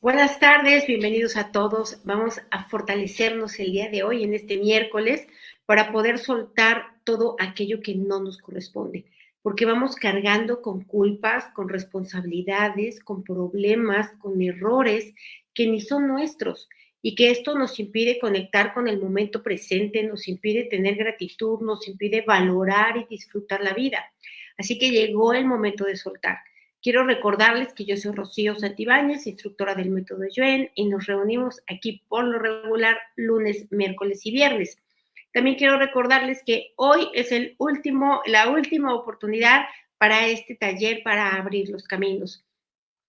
Buenas tardes, bienvenidos a todos. Vamos a fortalecernos el día de hoy, en este miércoles, para poder soltar todo aquello que no nos corresponde, porque vamos cargando con culpas, con responsabilidades, con problemas, con errores que ni son nuestros y que esto nos impide conectar con el momento presente, nos impide tener gratitud, nos impide valorar y disfrutar la vida. Así que llegó el momento de soltar. Quiero recordarles que yo soy Rocío Santibáñez, instructora del método Yuen, y nos reunimos aquí por lo regular lunes, miércoles y viernes. También quiero recordarles que hoy es el último, la última oportunidad para este taller para abrir los caminos.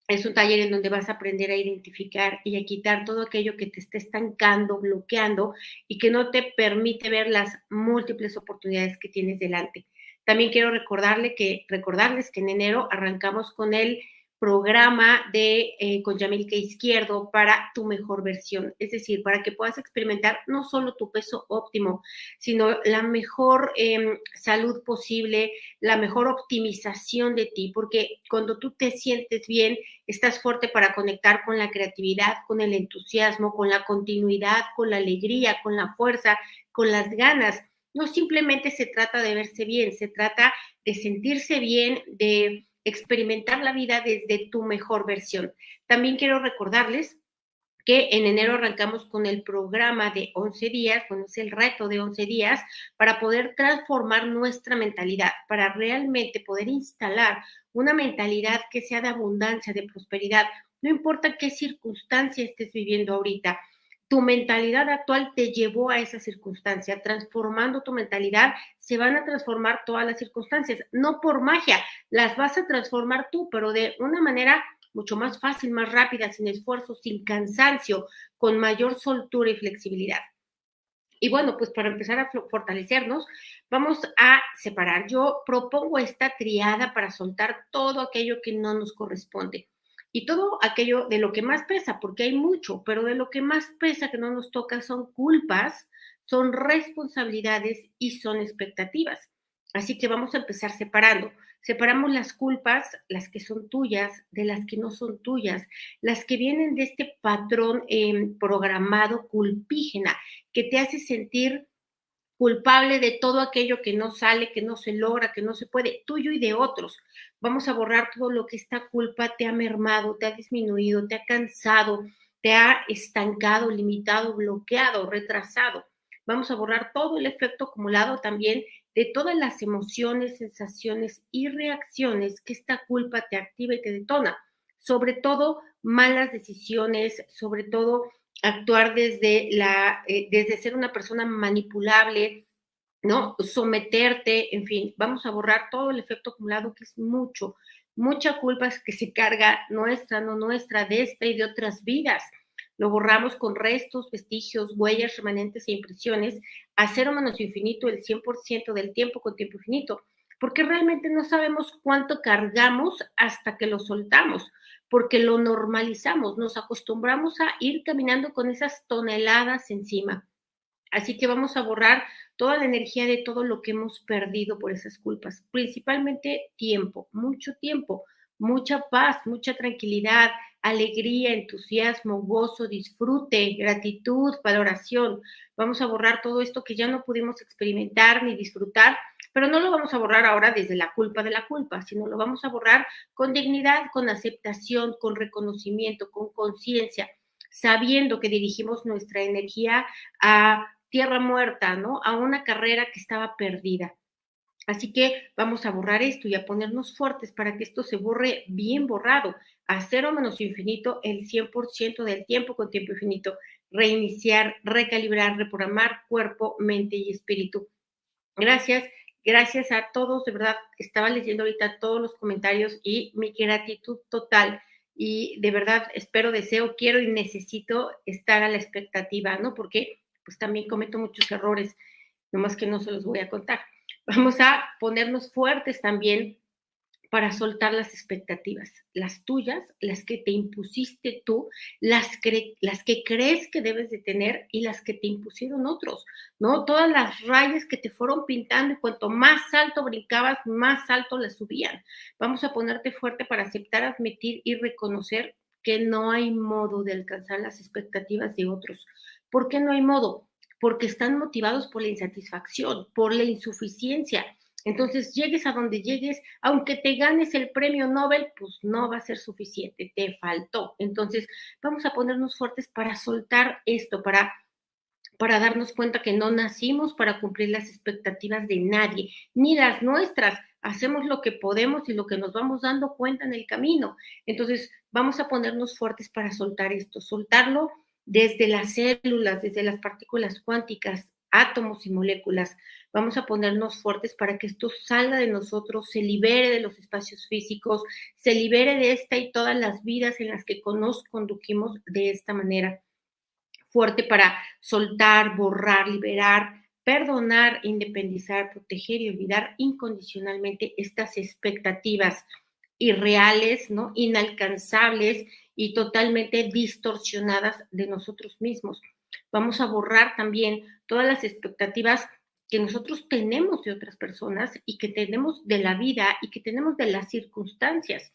Es un taller en donde vas a aprender a identificar y a quitar todo aquello que te esté estancando, bloqueando y que no te permite ver las múltiples oportunidades que tienes delante. También quiero recordarle que, recordarles que en enero arrancamos con el programa de eh, con Yamilka Izquierdo para tu mejor versión, es decir, para que puedas experimentar no solo tu peso óptimo, sino la mejor em, salud posible, la mejor optimización de ti, porque cuando tú te sientes bien, estás fuerte para conectar con la creatividad, con el entusiasmo, con la continuidad, con la alegría, con la fuerza, con las ganas no simplemente se trata de verse bien, se trata de sentirse bien, de experimentar la vida desde tu mejor versión. También quiero recordarles que en enero arrancamos con el programa de 11 días, bueno, el reto de 11 días, para poder transformar nuestra mentalidad, para realmente poder instalar una mentalidad que sea de abundancia, de prosperidad, no importa qué circunstancia estés viviendo ahorita, tu mentalidad actual te llevó a esa circunstancia. Transformando tu mentalidad, se van a transformar todas las circunstancias. No por magia, las vas a transformar tú, pero de una manera mucho más fácil, más rápida, sin esfuerzo, sin cansancio, con mayor soltura y flexibilidad. Y bueno, pues para empezar a fortalecernos, vamos a separar. Yo propongo esta triada para soltar todo aquello que no nos corresponde y todo aquello de lo que más pesa, porque hay mucho, pero de lo que más pesa que no nos toca son culpas, son responsabilidades y son expectativas. Así que vamos a empezar separando. Separamos las culpas, las que son tuyas, de las que no son tuyas, las que vienen de este patrón em, programado culpígena, que te hace sentir culpable de todo aquello que no sale, que no se logra, que no se puede, tuyo y de otros. Vamos a borrar todo lo que esta culpa te ha mermado, te ha disminuido, te ha cansado, te ha estancado, limitado, bloqueado, retrasado. Vamos a borrar todo el efecto acumulado también de todas las emociones, sensaciones y reacciones que esta culpa te activa y te detona. Sobre todo malas decisiones, sobre todo actuar desde, la, eh, desde ser una persona manipulable, ¿no? Someterte, en fin, vamos a borrar todo el efecto acumulado, que es mucho, mucha culpa que se carga nuestra, no nuestra, de esta y de otras vidas. Lo borramos con restos, vestigios, huellas, remanentes e impresiones a cero menos infinito el 100% del tiempo con tiempo infinito, porque realmente no sabemos cuánto cargamos hasta que lo soltamos porque lo normalizamos, nos acostumbramos a ir caminando con esas toneladas encima. Así que vamos a borrar toda la energía de todo lo que hemos perdido por esas culpas, principalmente tiempo, mucho tiempo, mucha paz, mucha tranquilidad, alegría, entusiasmo, gozo, disfrute, gratitud, valoración. Vamos a borrar todo esto que ya no pudimos experimentar ni disfrutar pero no lo vamos a borrar ahora desde la culpa de la culpa, sino lo vamos a borrar con dignidad, con aceptación, con reconocimiento, con conciencia, sabiendo que dirigimos nuestra energía a tierra muerta, ¿no? A una carrera que estaba perdida. Así que vamos a borrar esto y a ponernos fuertes para que esto se borre bien borrado, a cero menos infinito el 100% del tiempo con tiempo infinito, reiniciar, recalibrar, reprogramar cuerpo, mente y espíritu. Gracias Gracias a todos, de verdad, estaba leyendo ahorita todos los comentarios y mi gratitud total. Y de verdad, espero, deseo, quiero y necesito estar a la expectativa, ¿no? Porque pues también cometo muchos errores, nomás que no se los voy a contar. Vamos a ponernos fuertes también para soltar las expectativas, las tuyas, las que te impusiste tú, las, que crees que debes de tener y las que te impusieron otros, ¿no? Todas las rayas que te fueron pintando y cuanto más alto brincabas, más alto las subían. Vamos a ponerte fuerte para aceptar, admitir y reconocer que no hay modo de alcanzar las expectativas de otros. ¿Por qué no hay modo? Porque están motivados por la insatisfacción, por la insuficiencia. Entonces, llegues a donde llegues, aunque te ganes el premio Nobel, pues no va a ser suficiente, te faltó. Entonces, vamos a ponernos fuertes para soltar esto, para para darnos cuenta que no nacimos para cumplir las expectativas de nadie, ni las nuestras. Hacemos lo que podemos y lo que nos vamos dando cuenta en el camino. Entonces, vamos a ponernos fuertes para soltar esto, soltarlo desde las células, desde las partículas cuánticas, átomos y moléculas. Vamos a ponernos fuertes para que esto salga de nosotros, se libere de los espacios físicos, se libere de esta y todas las vidas en las que nos conducimos de esta manera fuerte para soltar, borrar, liberar, perdonar, independizar, proteger y olvidar incondicionalmente estas expectativas irreales, ¿no? inalcanzables y totalmente distorsionadas de nosotros mismos. Vamos a borrar también todas las expectativas que nosotros tenemos de otras personas y que tenemos de la vida y que tenemos de las circunstancias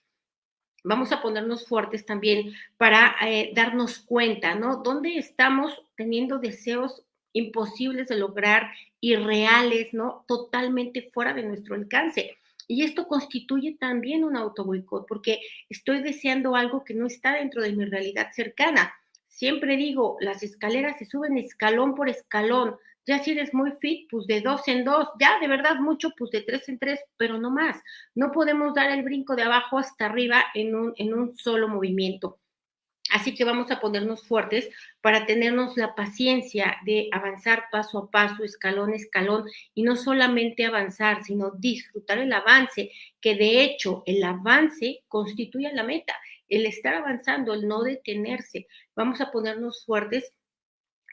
vamos a ponernos fuertes también para eh, darnos cuenta, ¿no? ¿Dónde estamos teniendo deseos imposibles de lograr, irreales, ¿no? Totalmente fuera de nuestro alcance. Y esto constituye también un autoboicot, porque estoy deseando algo que no está dentro de mi realidad cercana. Siempre digo, las escaleras se suben escalón por escalón, ya si eres muy fit, pues de dos en dos, ya de verdad mucho, pues de tres en tres, pero no más. No podemos dar el brinco de abajo hasta arriba en un, en un solo movimiento. Así que vamos a ponernos fuertes para tenernos la paciencia de avanzar paso a paso, escalón a escalón, y no solamente avanzar, sino disfrutar el avance, que de hecho el avance constituye la meta, el estar avanzando, el no detenerse. Vamos a ponernos fuertes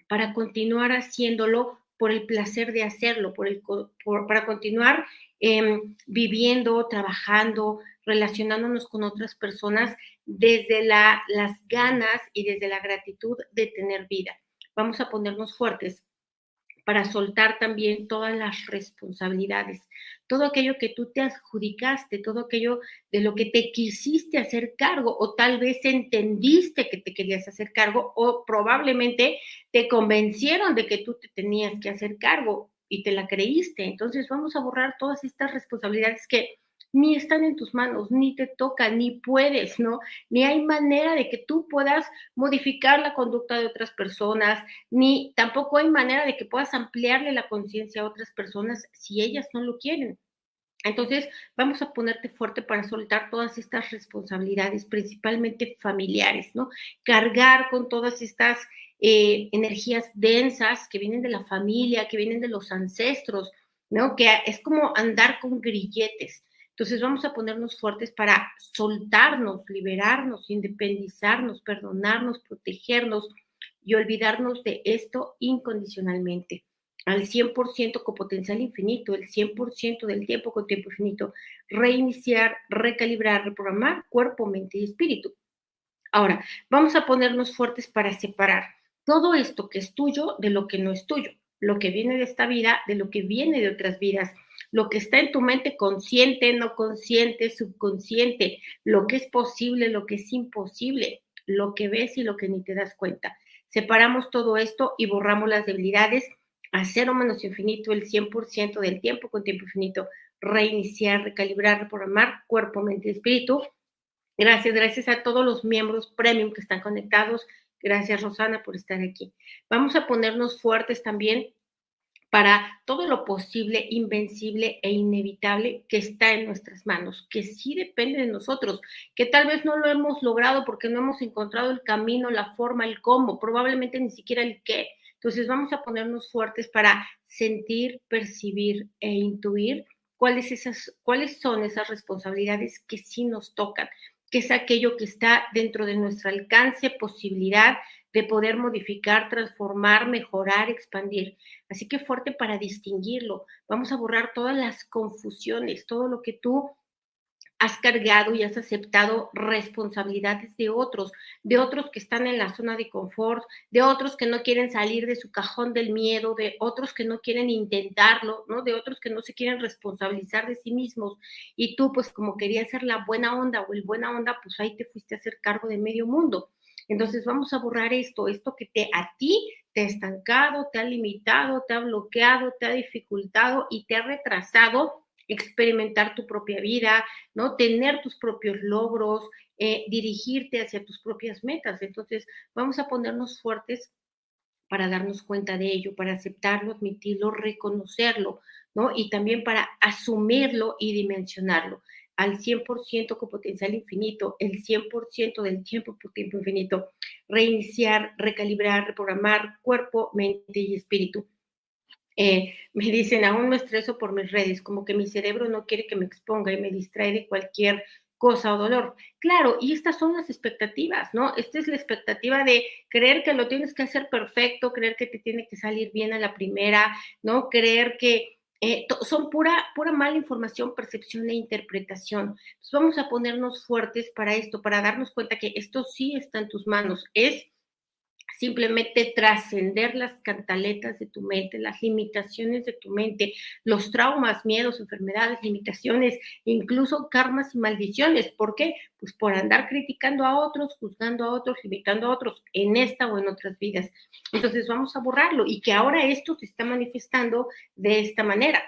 para continuar haciéndolo por el placer de hacerlo, por el, para continuar em, viviendo, trabajando, relacionándonos con otras personas desde las ganas y desde la gratitud de tener vida. Vamos a ponernos fuertes para soltar también todas las responsabilidades, todo aquello que tú te adjudicaste, todo aquello de lo que te quisiste hacer cargo o tal vez entendiste que te querías hacer cargo o probablemente te convencieron de que tú te tenías que hacer cargo y te la creíste. Entonces vamos a borrar todas estas responsabilidades que ni están en tus manos, ni te toca, ni puedes, ¿no? Ni hay manera de que tú puedas modificar la conducta de otras personas, ni tampoco hay manera de que puedas ampliarle la conciencia a otras personas si ellas no lo quieren. Entonces, vamos a ponerte fuerte para soltar todas estas responsabilidades, principalmente familiares, ¿no? Cargar con todas estas eh, energías densas que vienen de la familia, que vienen de los ancestros, ¿no? Que es como andar con grilletes. Entonces vamos a ponernos fuertes para soltarnos, liberarnos, independizarnos, perdonarnos, protegernos y olvidarnos de esto incondicionalmente. Al 100% con potencial infinito, el 100% del tiempo con tiempo infinito. Reiniciar, recalibrar, reprogramar cuerpo, mente y espíritu. Ahora, vamos a ponernos fuertes para separar todo esto que es tuyo de lo que no es tuyo, lo que viene de esta vida de lo que viene de otras vidas lo que está en tu mente consciente, no consciente, subconsciente, lo que es posible, lo que es imposible, lo que ves y lo que ni te das cuenta. Separamos todo esto y borramos las debilidades a cero menos infinito el 100% del tiempo con tiempo infinito. Reiniciar, recalibrar, reprogramar cuerpo, mente y espíritu. Gracias, gracias a todos los miembros premium que están conectados. Gracias, Rosana, por estar aquí. Vamos a ponernos fuertes también para todo lo posible, invencible e inevitable que está en nuestras manos, que sí depende de nosotros, que tal vez no lo hemos logrado porque no hemos encontrado el camino, la forma, el cómo, probablemente ni siquiera el qué. Entonces vamos a ponernos fuertes para sentir, percibir e intuir cuáles, esas, cuáles son esas responsabilidades que sí nos tocan, que es aquello que está dentro de nuestro alcance, posibilidad de poder modificar, transformar, mejorar, expandir. Así que fuerte para distinguirlo. Vamos a borrar todas las confusiones, todo lo que tú has cargado y has aceptado responsabilidades de otros, de otros que están en la zona de confort, de otros que no quieren salir de su cajón del miedo, de otros que no quieren intentarlo, ¿no? De otros que no se quieren responsabilizar de sí mismos. Y tú, pues como querías ser la buena onda o el buena onda, pues ahí te fuiste a hacer cargo de medio mundo. Entonces vamos a borrar esto, esto que te a ti te ha estancado, te ha limitado, te ha bloqueado, te ha dificultado y te ha retrasado experimentar tu propia vida, ¿no? Tener tus propios logros, eh, dirigirte hacia tus propias metas. Entonces, vamos a ponernos fuertes para darnos cuenta de ello, para aceptarlo, admitirlo, reconocerlo, ¿no? Y también para asumirlo y dimensionarlo al 100% con potencial infinito, el 100% del tiempo por tiempo infinito, reiniciar, recalibrar, reprogramar cuerpo, mente y espíritu. Eh, me dicen, aún me estreso por mis redes, como que mi cerebro no quiere que me exponga y me distrae de cualquier cosa o dolor. Claro, y estas son las expectativas, ¿no? Esta es la expectativa de creer que lo tienes que hacer perfecto, creer que te tiene que salir bien a la primera, ¿no? Creer que eh, son pura, pura mala información, percepción e interpretación. vamos a ponernos fuertes para esto, para darnos cuenta que esto sí está en tus manos. Es simplemente trascender las cantaletas de tu mente, las limitaciones de tu mente, los traumas, miedos, enfermedades, limitaciones, incluso karmas y maldiciones. ¿Por qué? Pues por andar criticando a otros, juzgando a otros, limitando a otros en esta o en otras vidas. Entonces vamos a borrarlo y que ahora esto se está manifestando de esta manera.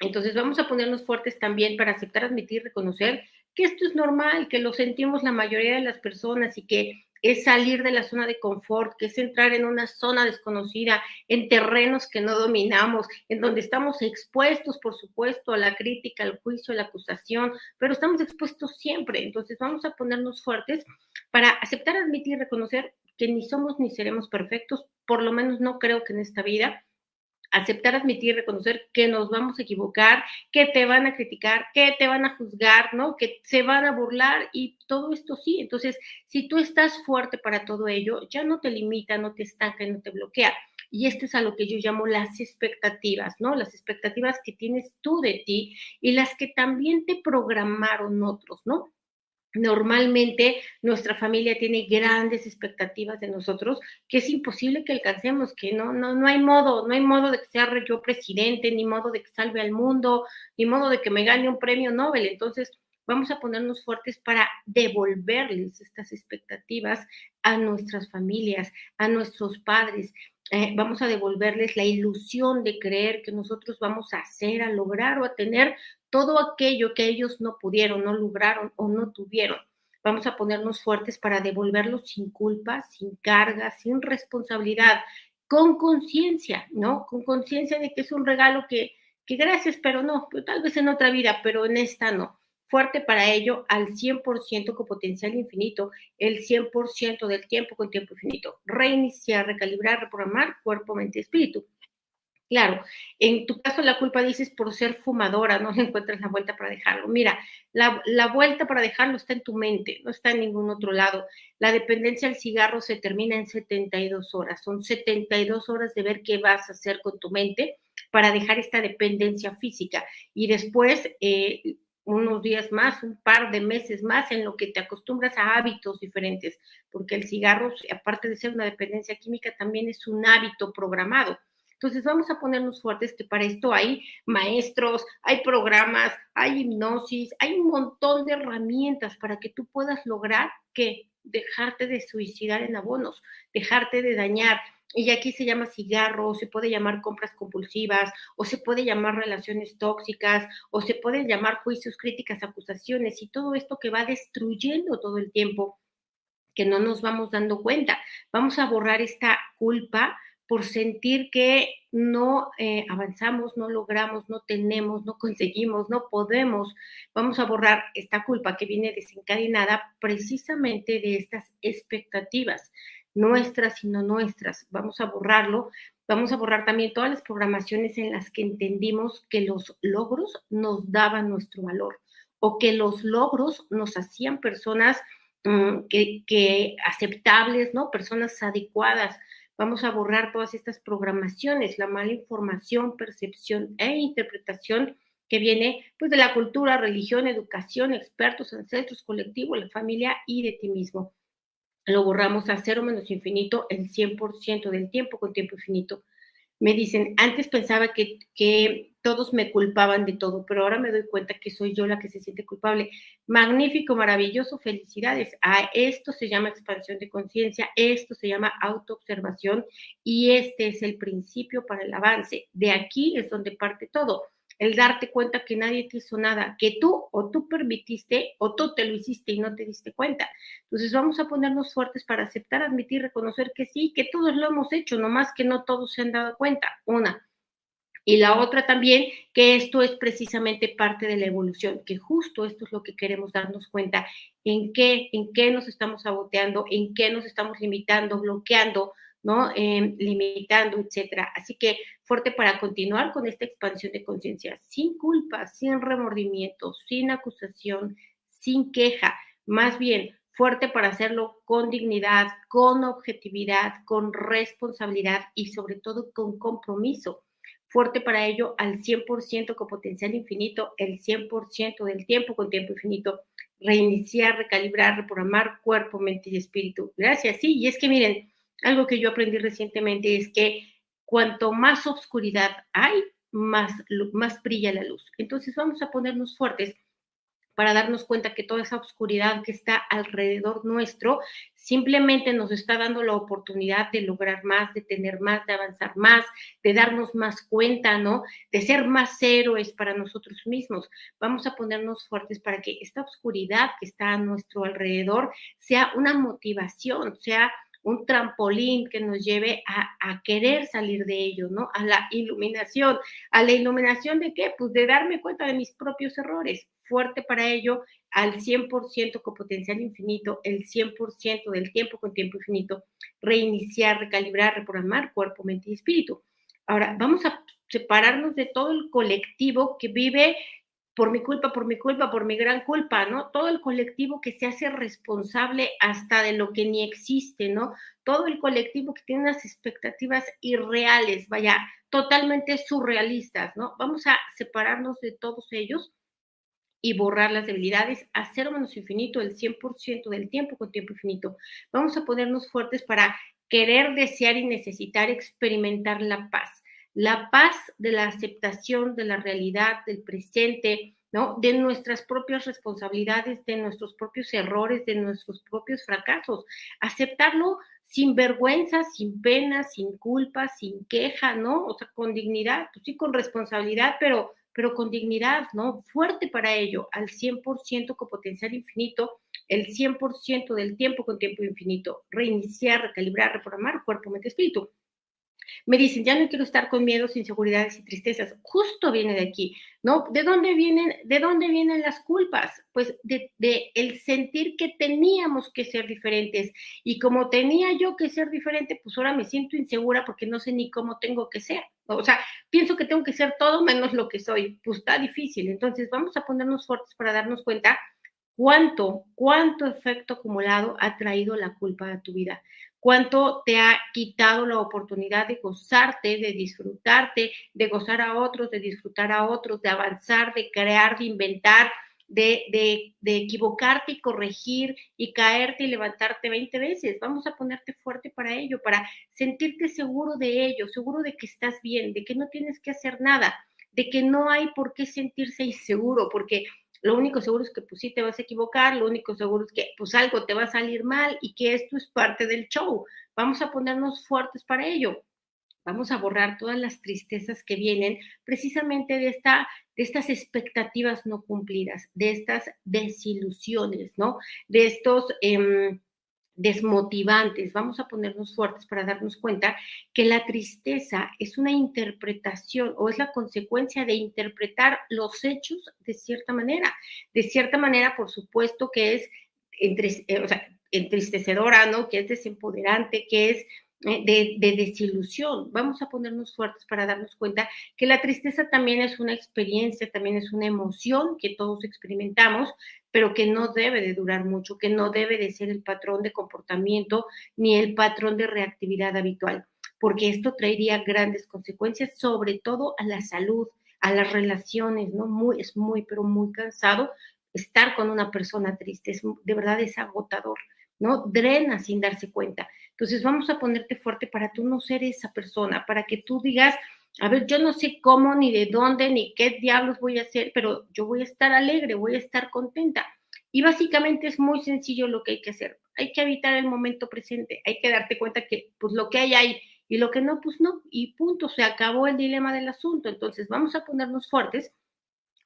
Entonces vamos a ponernos fuertes también para aceptar, admitir, reconocer que esto es normal, que lo sentimos la mayoría de las personas y que es salir de la zona de confort, que es entrar en una zona desconocida, en terrenos que no dominamos, en donde estamos expuestos, por supuesto, a la crítica, al juicio, a la acusación, pero estamos expuestos siempre. Entonces vamos a ponernos fuertes para aceptar, admitir, reconocer que ni somos ni seremos perfectos, por lo menos no creo que en esta vida, aceptar, admitir, reconocer que nos vamos a equivocar, que te van a criticar, que te van a juzgar, ¿no? Que se van a burlar y todo esto sí. Entonces, si tú estás fuerte para todo ello, ya no te limita, no te estanca no te bloquea. Y esto es a lo que yo llamo las expectativas, ¿no? Las expectativas que tienes tú de ti y las que también te programaron otros, ¿no? Normalmente nuestra familia tiene grandes expectativas de nosotros que es imposible que alcancemos, que no, no, no hay modo, no hay modo de que sea yo presidente, ni modo de que salve al mundo, ni modo de que me gane un premio Nobel. Entonces, vamos a ponernos fuertes para devolverles estas expectativas a nuestras familias, a nuestros padres. Eh, vamos a devolverles la ilusión de creer que nosotros vamos a hacer, a lograr o a tener todo aquello que ellos no pudieron, no lograron o no tuvieron. Vamos a ponernos fuertes para devolverlo sin culpa, sin carga, sin responsabilidad, con conciencia, ¿no? Con conciencia de que es un regalo que, que gracias, pero no, tal vez en otra vida, pero en esta no. Fuerte para ello al 100% con potencial infinito, el 100% del tiempo con tiempo infinito. Reiniciar, recalibrar, reprogramar cuerpo, mente, espíritu. Claro, en tu caso la culpa dices por ser fumadora, no encuentras la vuelta para dejarlo. Mira, la, la, vuelta para dejarlo está en tu mente, no está en ningún otro lado. La dependencia al cigarro se termina en 72 horas. Son 72 horas de ver qué vas a hacer con tu mente para dejar esta dependencia física. Y después, eh, unos días más, un par de meses más, en lo que te acostumbras a hábitos diferentes, porque el cigarro, aparte de ser una dependencia química, también es un hábito programado. Entonces vamos a ponernos fuertes que para esto hay maestros, hay programas, hay hipnosis, hay un montón de herramientas para que tú puedas lograr que dejarte de suicidar en abonos, dejarte de dañar. Y aquí se llama cigarro, se puede llamar compras compulsivas, o se puede llamar relaciones tóxicas, o se pueden llamar juicios, críticas, acusaciones, y todo esto que va destruyendo todo el tiempo, que no nos vamos dando cuenta. Vamos a borrar esta culpa por sentir que no eh, avanzamos, no logramos, no tenemos, no conseguimos, no podemos. Vamos a borrar esta culpa que viene desencadenada precisamente de estas expectativas, nuestras y no nuestras. Vamos a borrarlo. Vamos a borrar también todas las programaciones en las que entendimos que los logros nos daban nuestro valor o que los logros nos hacían personas mm, que, que aceptables, ¿no? Personas adecuadas Vamos a borrar todas estas programaciones, la mala información, percepción e interpretación que viene pues de la cultura, religión, educación, expertos, ancestros, colectivo, la familia y de ti mismo. Lo borramos a cero menos infinito el 100% del tiempo con tiempo infinito. Me dicen, antes pensaba que, que todos me culpaban de todo, pero ahora me doy cuenta que soy yo la que se siente culpable. Magnífico, maravilloso, felicidades. A esto se llama expansión de conciencia, esto se llama autoobservación y este es el principio para el avance. De aquí es donde parte todo el darte cuenta que nadie te hizo nada, que tú o tú permitiste o tú te lo hiciste y no te diste cuenta. Entonces vamos a ponernos fuertes para aceptar, admitir, reconocer que sí, que todos lo hemos hecho, nomás que no todos se han dado cuenta. Una. Y la otra también, que esto es precisamente parte de la evolución, que justo esto es lo que queremos darnos cuenta, en qué, en qué nos estamos saboteando, en qué nos estamos limitando, bloqueando, ¿no? Em, limitando, etcétera. Así que fuerte para continuar con esta expansión de conciencia, sin culpa, sin remordimiento, sin acusación, sin queja, más bien fuerte para hacerlo con dignidad, con objetividad, con responsabilidad y sobre todo con compromiso. Fuerte para ello al 100% con potencial infinito, el 100% del tiempo con tiempo infinito, reiniciar, recalibrar, reprogramar cuerpo, mente y espíritu. Gracias, sí, y es que miren, algo que yo aprendí recientemente es que cuanto más oscuridad hay, más, más brilla la luz. Entonces vamos a ponernos fuertes para darnos cuenta que toda esa oscuridad que está alrededor nuestro simplemente nos está dando la oportunidad de lograr más, de tener más, de avanzar más, de darnos más cuenta, ¿no? De ser más héroes para nosotros mismos. Vamos a ponernos fuertes para que esta oscuridad que está a nuestro alrededor sea una motivación, sea un trampolín que nos lleve a, querer salir de ello, ¿no? A la iluminación. ¿A la iluminación de qué? Pues de darme cuenta de mis propios errores. Fuerte para ello, al 100% con potencial infinito, el 100% del tiempo con tiempo infinito, reiniciar, recalibrar, reprogramar cuerpo, mente y espíritu. Ahora, vamos a separarnos de todo el colectivo que vive por mi culpa, por mi culpa, por mi gran culpa, ¿no? Todo el colectivo que se hace responsable hasta de lo que ni existe, ¿no? Todo el colectivo que tiene unas expectativas irreales, vaya, totalmente surrealistas, ¿no? Vamos a separarnos de todos ellos y borrar las debilidades a cero menos infinito, el 100% del tiempo con tiempo infinito. Vamos a ponernos fuertes para querer, desear y necesitar experimentar la paz la paz de la aceptación de la realidad, del presente, ¿no? De nuestras propias responsabilidades, de nuestros propios errores, de nuestros propios fracasos. Aceptarlo sin vergüenza, sin pena, sin culpa, sin queja, ¿no? O sea, con dignidad, pues sí, con responsabilidad, pero, pero con dignidad, ¿no? Fuerte para ello, al 100% con potencial infinito, el 100% del tiempo con tiempo infinito. Reiniciar, recalibrar, reprogramar cuerpo, mente, espíritu. Me dicen, ya no quiero estar con miedos, inseguridades y tristezas. Justo viene de aquí, ¿no? ¿De dónde vienen, de dónde vienen las culpas? Pues de, el sentir que teníamos que ser diferentes. Y como tenía yo que ser diferente, pues ahora me siento insegura porque no sé ni cómo tengo que ser. O sea, pienso que tengo que ser todo menos lo que soy. Pues está difícil. Entonces vamos a ponernos fuertes para darnos cuenta cuánto, cuánto efecto acumulado ha traído la culpa a tu vida cuánto te ha quitado la oportunidad de gozarte, de disfrutarte, de gozar a otros, de disfrutar a otros, de avanzar, de crear, de inventar, de, equivocarte y corregir y caerte y levantarte 20 veces. Vamos a ponerte fuerte para ello, para sentirte seguro de ello, seguro de que estás bien, de que no tienes que hacer nada, de que no hay por qué sentirse inseguro, porque lo único seguro es que pues sí te vas a equivocar, lo único seguro es que pues algo te va a salir mal y que esto es parte del show. Vamos a ponernos fuertes para ello. Vamos a borrar todas las tristezas que vienen precisamente de, esta, de estas expectativas no cumplidas, de estas desilusiones, ¿no? De estos... Eh, desmotivantes, vamos a ponernos fuertes para darnos cuenta que la tristeza es una interpretación o es la consecuencia de interpretar los hechos de cierta manera. De cierta manera, por supuesto que es eh, entristecedora, ¿no? Que es desempoderante, que es eh, de, de, desilusión. Vamos a ponernos fuertes para darnos cuenta que la tristeza también es una experiencia, también es una emoción que todos experimentamos, pero que no debe de durar mucho, que no debe de ser el patrón de comportamiento ni el patrón de reactividad habitual, porque esto traería grandes consecuencias, sobre todo a la salud, a las relaciones, ¿no? Muy, es muy, pero muy cansado estar con una persona triste, es, de verdad es agotador, ¿no? Drena sin darse cuenta. Entonces vamos a ponerte fuerte para tú no ser esa persona, para que tú digas, a ver, yo no sé cómo, ni de dónde, ni qué diablos voy a hacer, pero yo voy a estar alegre, voy a estar contenta. Y básicamente es muy sencillo lo que hay que hacer. Hay que evitar el momento presente, hay que darte cuenta que pues lo que hay ahí y lo que no, pues no, y punto, se acabó el dilema del asunto. Entonces vamos a ponernos fuertes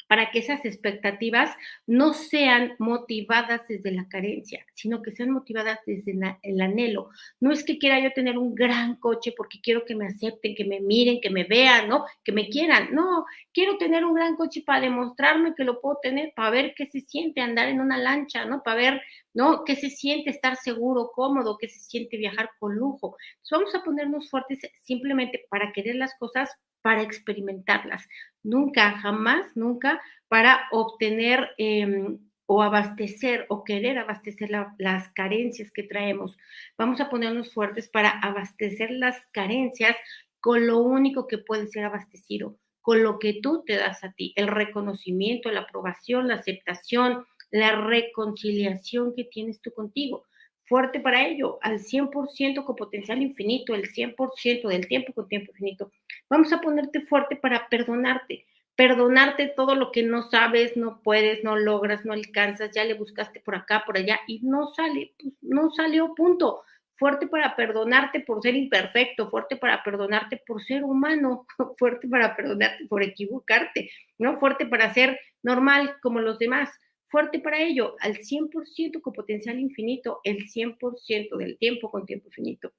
para que esas expectativas no sean motivadas desde la carencia, sino que sean motivadas desde el anhelo. No es que quiera yo tener un gran coche porque quiero que me acepten, que me miren, que me vean, ¿no? Que me quieran. No, quiero tener un gran coche para demostrarme que lo puedo tener, para ver qué se siente andar en una lancha, ¿no? Para ver, ¿no? ¿Qué se siente estar seguro, cómodo? ¿Qué se siente viajar con lujo? Vamos a ponernos fuertes simplemente para querer las cosas para experimentarlas, nunca, jamás, nunca para obtener em, o abastecer o querer abastecer las carencias que traemos. Vamos a ponernos fuertes para abastecer las carencias con lo único que puede ser abastecido, con lo que tú te das a ti, el reconocimiento, la aprobación, la aceptación, la reconciliación que tienes tú contigo fuerte para ello, al 100% con potencial infinito, el 100% del tiempo con tiempo infinito. Vamos a ponerte fuerte para perdonarte, perdonarte todo lo que no sabes, no puedes, no logras, no alcanzas, ya le buscaste por acá, por allá y no sale, pues, no salió, punto. Fuerte para perdonarte por ser imperfecto, fuerte para perdonarte por ser humano, fuerte para perdonarte por equivocarte, ¿no? Fuerte para ser normal como los demás fuerte para ello, al 100% con potencial infinito, el 100% del tiempo con tiempo infinito.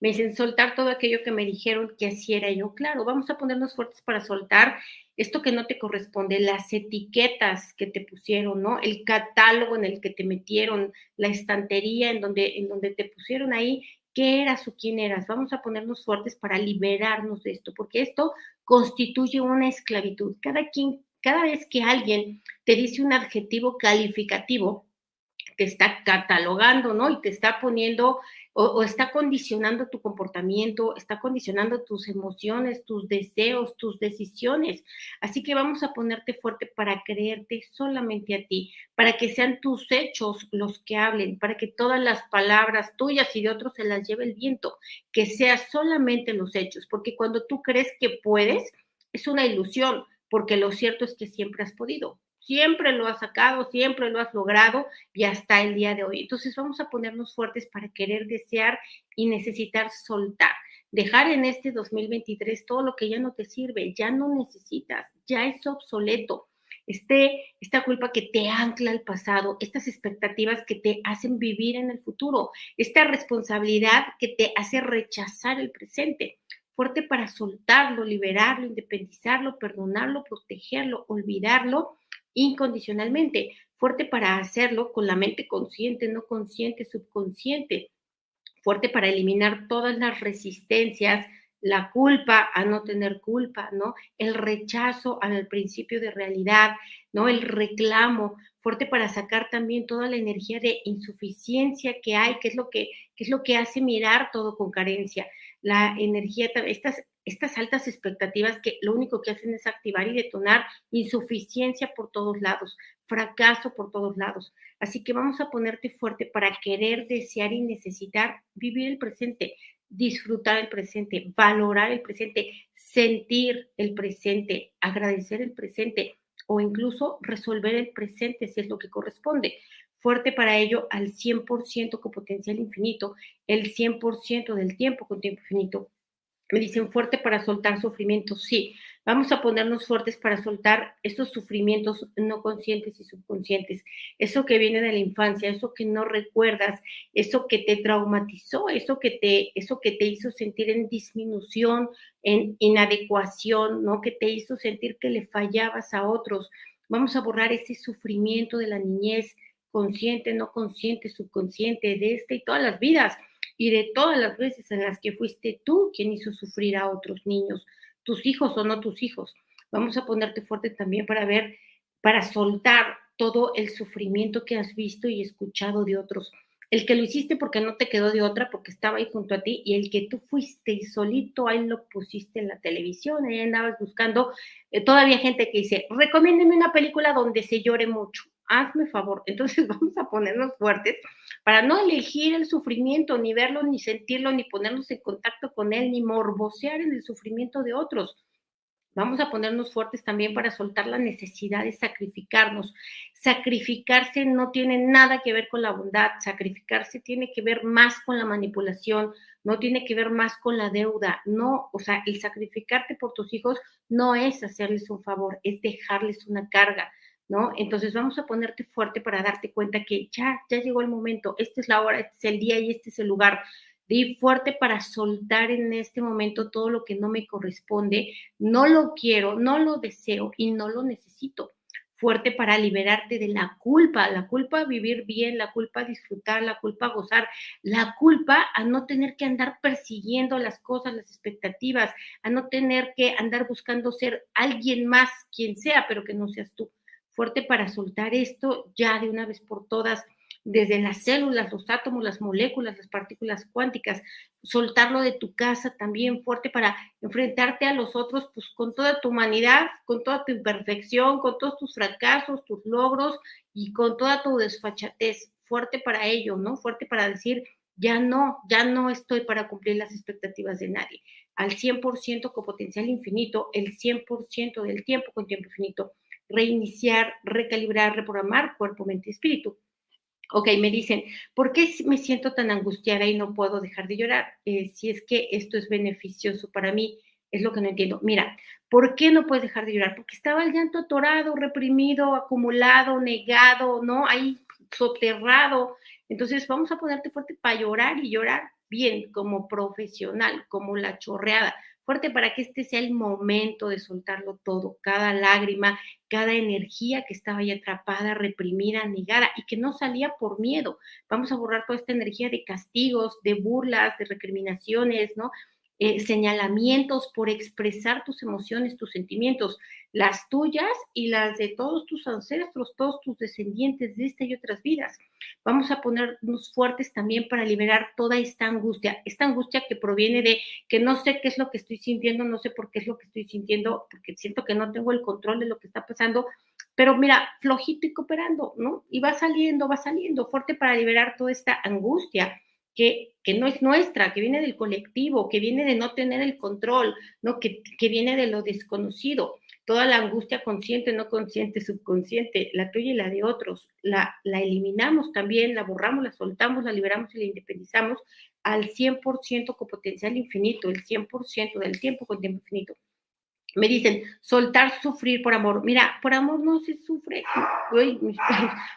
Me dicen soltar todo aquello que me dijeron que así era yo. Claro, vamos a ponernos fuertes para soltar esto que no te corresponde, las etiquetas que te pusieron, ¿no? El catálogo en el que te metieron, la estantería en donde, en donde te pusieron ahí, qué eras o quién eras. Vamos a ponernos fuertes para liberarnos de esto, porque esto constituye una esclavitud. Cada quien cada vez que alguien te dice un adjetivo calificativo, te está catalogando, ¿no? Y te está poniendo o, está condicionando tu comportamiento, está condicionando tus emociones, tus deseos, tus decisiones. Así que vamos a ponerte fuerte para creerte solamente a ti, para que sean tus hechos los que hablen, para que todas las palabras tuyas y de otros se las lleve el viento, que sea solamente los hechos, porque cuando tú crees que puedes, es una ilusión porque lo cierto es que siempre has podido, siempre lo has sacado, siempre lo has logrado y hasta el día de hoy. Entonces vamos a ponernos fuertes para querer desear y necesitar soltar, dejar en este 2023 todo lo que ya no te sirve, ya no necesitas, ya es obsoleto. Este, esta culpa que te ancla al pasado, estas expectativas que te hacen vivir en el futuro, esta responsabilidad que te hace rechazar el presente fuerte para soltarlo, liberarlo, independizarlo, perdonarlo, protegerlo, olvidarlo incondicionalmente, fuerte para hacerlo con la mente consciente, no consciente, subconsciente, fuerte para eliminar todas las resistencias, la culpa a no tener culpa, ¿no? El rechazo al principio de realidad, ¿no? El reclamo, fuerte para sacar también toda la energía de insuficiencia que hay, que es lo que, que es lo que hace mirar todo con carencia la energía, estas, estas altas expectativas que lo único que hacen es activar y detonar insuficiencia por todos lados, fracaso por todos lados. Así que vamos a ponerte fuerte para querer, desear y necesitar vivir el presente, disfrutar el presente, valorar el presente, sentir el presente, agradecer el presente o incluso resolver el presente si es lo que corresponde fuerte para ello al 100% con potencial infinito, el 100% del tiempo con tiempo infinito. Me dicen fuerte para soltar sufrimientos, sí. Vamos a ponernos fuertes para soltar esos sufrimientos no conscientes y subconscientes, eso que viene de la infancia, eso que no recuerdas, eso que te traumatizó, eso que te, eso que te hizo sentir en disminución, en inadecuación, ¿no? Que te hizo sentir que le fallabas a otros. Vamos a borrar ese sufrimiento de la niñez, consciente, no consciente, subconsciente, de esta y todas las vidas y de todas las veces en las que fuiste tú quien hizo sufrir a otros niños, tus hijos o no tus hijos. Vamos a ponerte fuerte también para ver, para soltar todo el sufrimiento que has visto y escuchado de otros, el que lo hiciste porque no te quedó de otra, porque estaba ahí junto a ti, y el que tú fuiste y solito ahí lo pusiste en la televisión, ahí andabas buscando, eh, todavía gente que dice, recomiéndeme una película donde se llore mucho, hazme favor. Entonces vamos a ponernos fuertes para no elegir el sufrimiento, ni verlo, ni sentirlo, ni ponernos en contacto con él, ni morbosear en el sufrimiento de otros. Vamos a ponernos fuertes también para soltar la necesidad de sacrificarnos. Sacrificarse no tiene nada que ver con la bondad, sacrificarse tiene que ver más con la manipulación, no tiene que ver más con la deuda, no, o sea, el sacrificarte por tus hijos no es hacerles un favor, es dejarles una carga, ¿no? Entonces vamos a ponerte fuerte para darte cuenta que ya, ya llegó el momento, esta es la hora, este es el día y este es el lugar Di fuerte para soltar en este momento todo lo que no me corresponde, no lo quiero, no lo deseo y no lo necesito. Fuerte para liberarte de la culpa, la culpa a vivir bien, la culpa a disfrutar, la culpa a gozar, la culpa a no tener que andar persiguiendo las cosas, las expectativas, a no tener que andar buscando ser alguien más, quien sea, pero que no seas tú. Fuerte para soltar esto ya de una vez por todas desde las células, los átomos, las moléculas, las partículas cuánticas, soltarlo de tu casa también fuerte para enfrentarte a los otros, pues con toda tu humanidad, con toda tu imperfección, con todos tus fracasos, tus logros y con toda tu desfachatez, fuerte para ello, ¿no? Fuerte para decir, ya no, ya no estoy para cumplir las expectativas de nadie. Al 100% con potencial infinito, el 100% del tiempo con tiempo infinito. Reiniciar, recalibrar, reprogramar cuerpo, mente y espíritu. Ok, me dicen, ¿por qué me siento tan angustiada y no puedo dejar de llorar? Eh, si es que esto es beneficioso para mí, es lo que no entiendo. Mira, ¿por qué no puedes dejar de llorar? Porque estaba el llanto atorado, reprimido, acumulado, negado, ¿no? Ahí soterrado. Entonces vamos a ponerte fuerte para llorar y llorar bien, como profesional, como la chorreada fuerte para que este sea el momento de soltarlo todo, cada lágrima, cada energía que estaba ahí atrapada, reprimida, negada y que no salía por miedo. Vamos a borrar toda esta energía de castigos, de burlas, de recriminaciones, ¿no? Eh, señalamientos por expresar tus emociones, tus sentimientos, las tuyas y las de todos tus ancestros, todos tus descendientes de esta y otras vidas. Vamos a ponernos fuertes también para liberar toda esta angustia, esta angustia que proviene de que no sé qué es lo que estoy sintiendo, no sé por qué es lo que estoy sintiendo, porque siento que no tengo el control de lo que está pasando, pero mira, flojito y cooperando, ¿no? Y va saliendo, va saliendo, fuerte para liberar toda esta angustia que, no es nuestra, que viene del colectivo, que viene de no tener el control, ¿no? Que, que viene de lo desconocido. Toda la angustia consciente, no consciente, subconsciente, la tuya y la de otros, la, la eliminamos también, la borramos, la soltamos, la liberamos y la independizamos al 100% con potencial infinito, el 100% del tiempo con tiempo infinito. Me dicen, soltar, sufrir por amor. Mira, por amor no se sufre.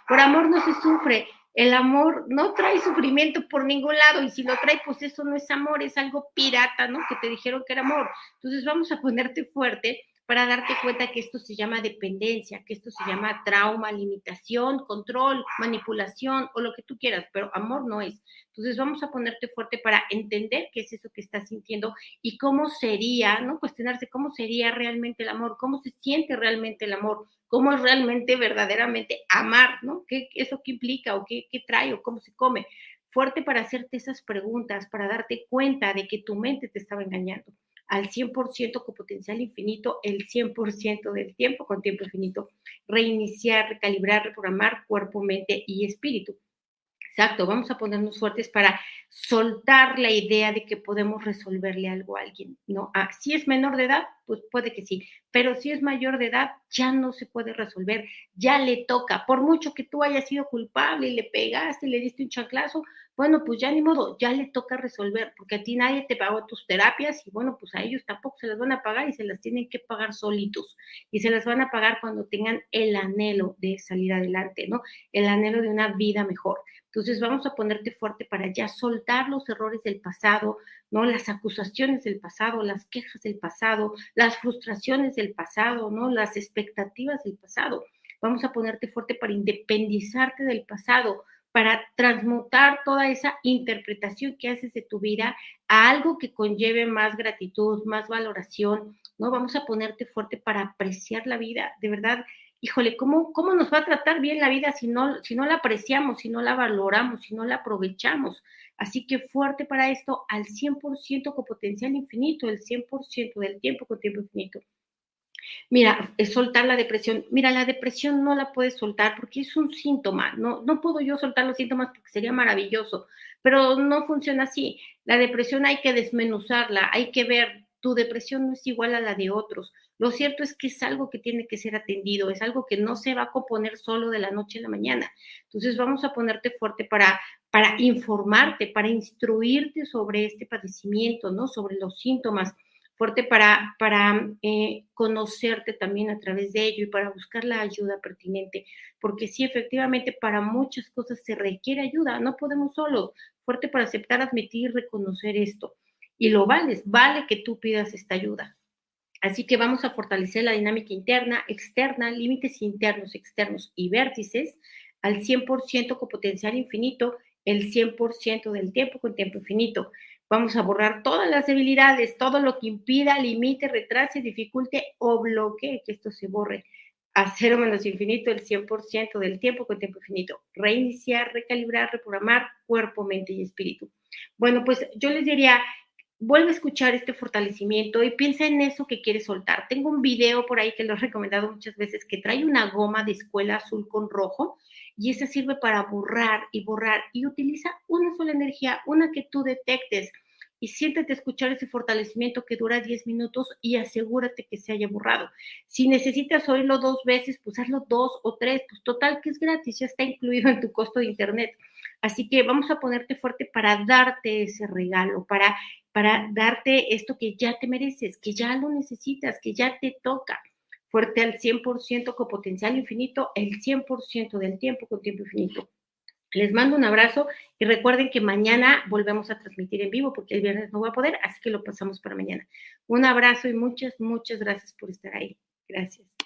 por amor no se sufre. El amor no trae sufrimiento por ningún lado y si lo trae, pues eso no es amor, es algo pirata, ¿no? Que te dijeron que era amor. Entonces vamos a ponerte fuerte para darte cuenta que esto se llama dependencia, que esto se llama trauma, limitación, control, manipulación o lo que tú quieras, pero amor no es. Entonces vamos a ponerte fuerte para entender qué es eso que estás sintiendo y cómo sería, ¿no? Cuestionarse cómo sería realmente el amor, cómo se siente realmente el amor, cómo es realmente, verdaderamente amar, ¿no? ¿Qué, eso qué implica o qué, qué trae o cómo se come? Fuerte para hacerte esas preguntas, para darte cuenta de que tu mente te estaba engañando al 100% con potencial infinito, el 100% del tiempo con tiempo infinito, reiniciar, recalibrar, reprogramar cuerpo, mente y espíritu. Exacto, vamos a ponernos fuertes para soltar la idea de que podemos resolverle algo a alguien, ¿no? Ah, si es menor de edad, pues puede que sí, pero si es mayor de edad, ya no se puede resolver, ya le toca, por mucho que tú hayas sido culpable y le pegaste y le diste un chanclazo, bueno, pues ya ni modo, ya le toca resolver, porque a ti nadie te pagó tus terapias y bueno, pues a ellos tampoco se las van a pagar y se las tienen que pagar solitos y se las van a pagar cuando tengan el anhelo de salir adelante, ¿no? El anhelo de una vida mejor. Entonces vamos a ponerte fuerte para ya soltar los errores del pasado, ¿no? Las acusaciones del pasado, las quejas del pasado, las frustraciones del pasado, ¿no? Las expectativas del pasado. Vamos a ponerte fuerte para independizarte del pasado, para transmutar toda esa interpretación que haces de tu vida a algo que conlleve más gratitud, más valoración, ¿no? Vamos a ponerte fuerte para apreciar la vida. De verdad, híjole, ¿cómo, ¿cómo nos va a tratar bien la vida si no, si no la apreciamos, si no la valoramos, si no la aprovechamos? Así que fuerte para esto al 100% con potencial infinito, el 100% del tiempo con tiempo infinito. Mira, soltar la depresión. Mira, la depresión no la puedes soltar porque es un síntoma. No, no puedo yo soltar los síntomas porque sería maravilloso, pero no funciona así. La depresión hay que desmenuzarla, hay que ver, tu depresión no es igual a la de otros. Lo cierto es que es algo que tiene que ser atendido, es algo que no se va a componer solo de la noche a la mañana. Entonces vamos a ponerte fuerte para, para informarte, para instruirte sobre este padecimiento, ¿no? Sobre los síntomas fuerte para, para eh, conocerte también a través de ello y para buscar la ayuda pertinente, porque sí, efectivamente, para muchas cosas se requiere ayuda, no podemos solos, fuerte para aceptar, admitir, reconocer esto. Y lo vales, vale que tú pidas esta ayuda. Así que vamos a fortalecer la dinámica interna, externa, límites internos, externos y vértices al 100% con potencial infinito, el 100% del tiempo con tiempo infinito. Vamos a borrar todas las debilidades, todo lo que impida, limite, retrase, dificulte o bloquee que esto se borre a cero menos infinito el 100% del tiempo con tiempo infinito. Reiniciar, recalibrar, reprogramar cuerpo, mente y espíritu. Bueno, pues yo les diría, vuelve a escuchar este fortalecimiento y piensa en eso que quieres soltar. Tengo un video por ahí que lo he recomendado muchas veces que trae una goma de escuela azul con rojo y esa sirve para borrar y borrar y utiliza una sola energía, una que tú detectes y siéntate a escuchar ese fortalecimiento que dura 10 minutos y asegúrate que se haya borrado. Si necesitas oírlo dos veces, pues hazlo dos o tres, pues total que es gratis, ya está incluido en tu costo de internet. Así que vamos a ponerte fuerte para darte ese regalo, para, para darte esto que ya te mereces, que ya lo necesitas, que ya te toca fuerte al 100% con potencial infinito, el 100% del tiempo con tiempo infinito. Les mando un abrazo y recuerden que mañana volvemos a transmitir en vivo porque el viernes no voy a poder, así que lo pasamos para mañana. Un abrazo y muchas, muchas gracias por estar ahí. Gracias.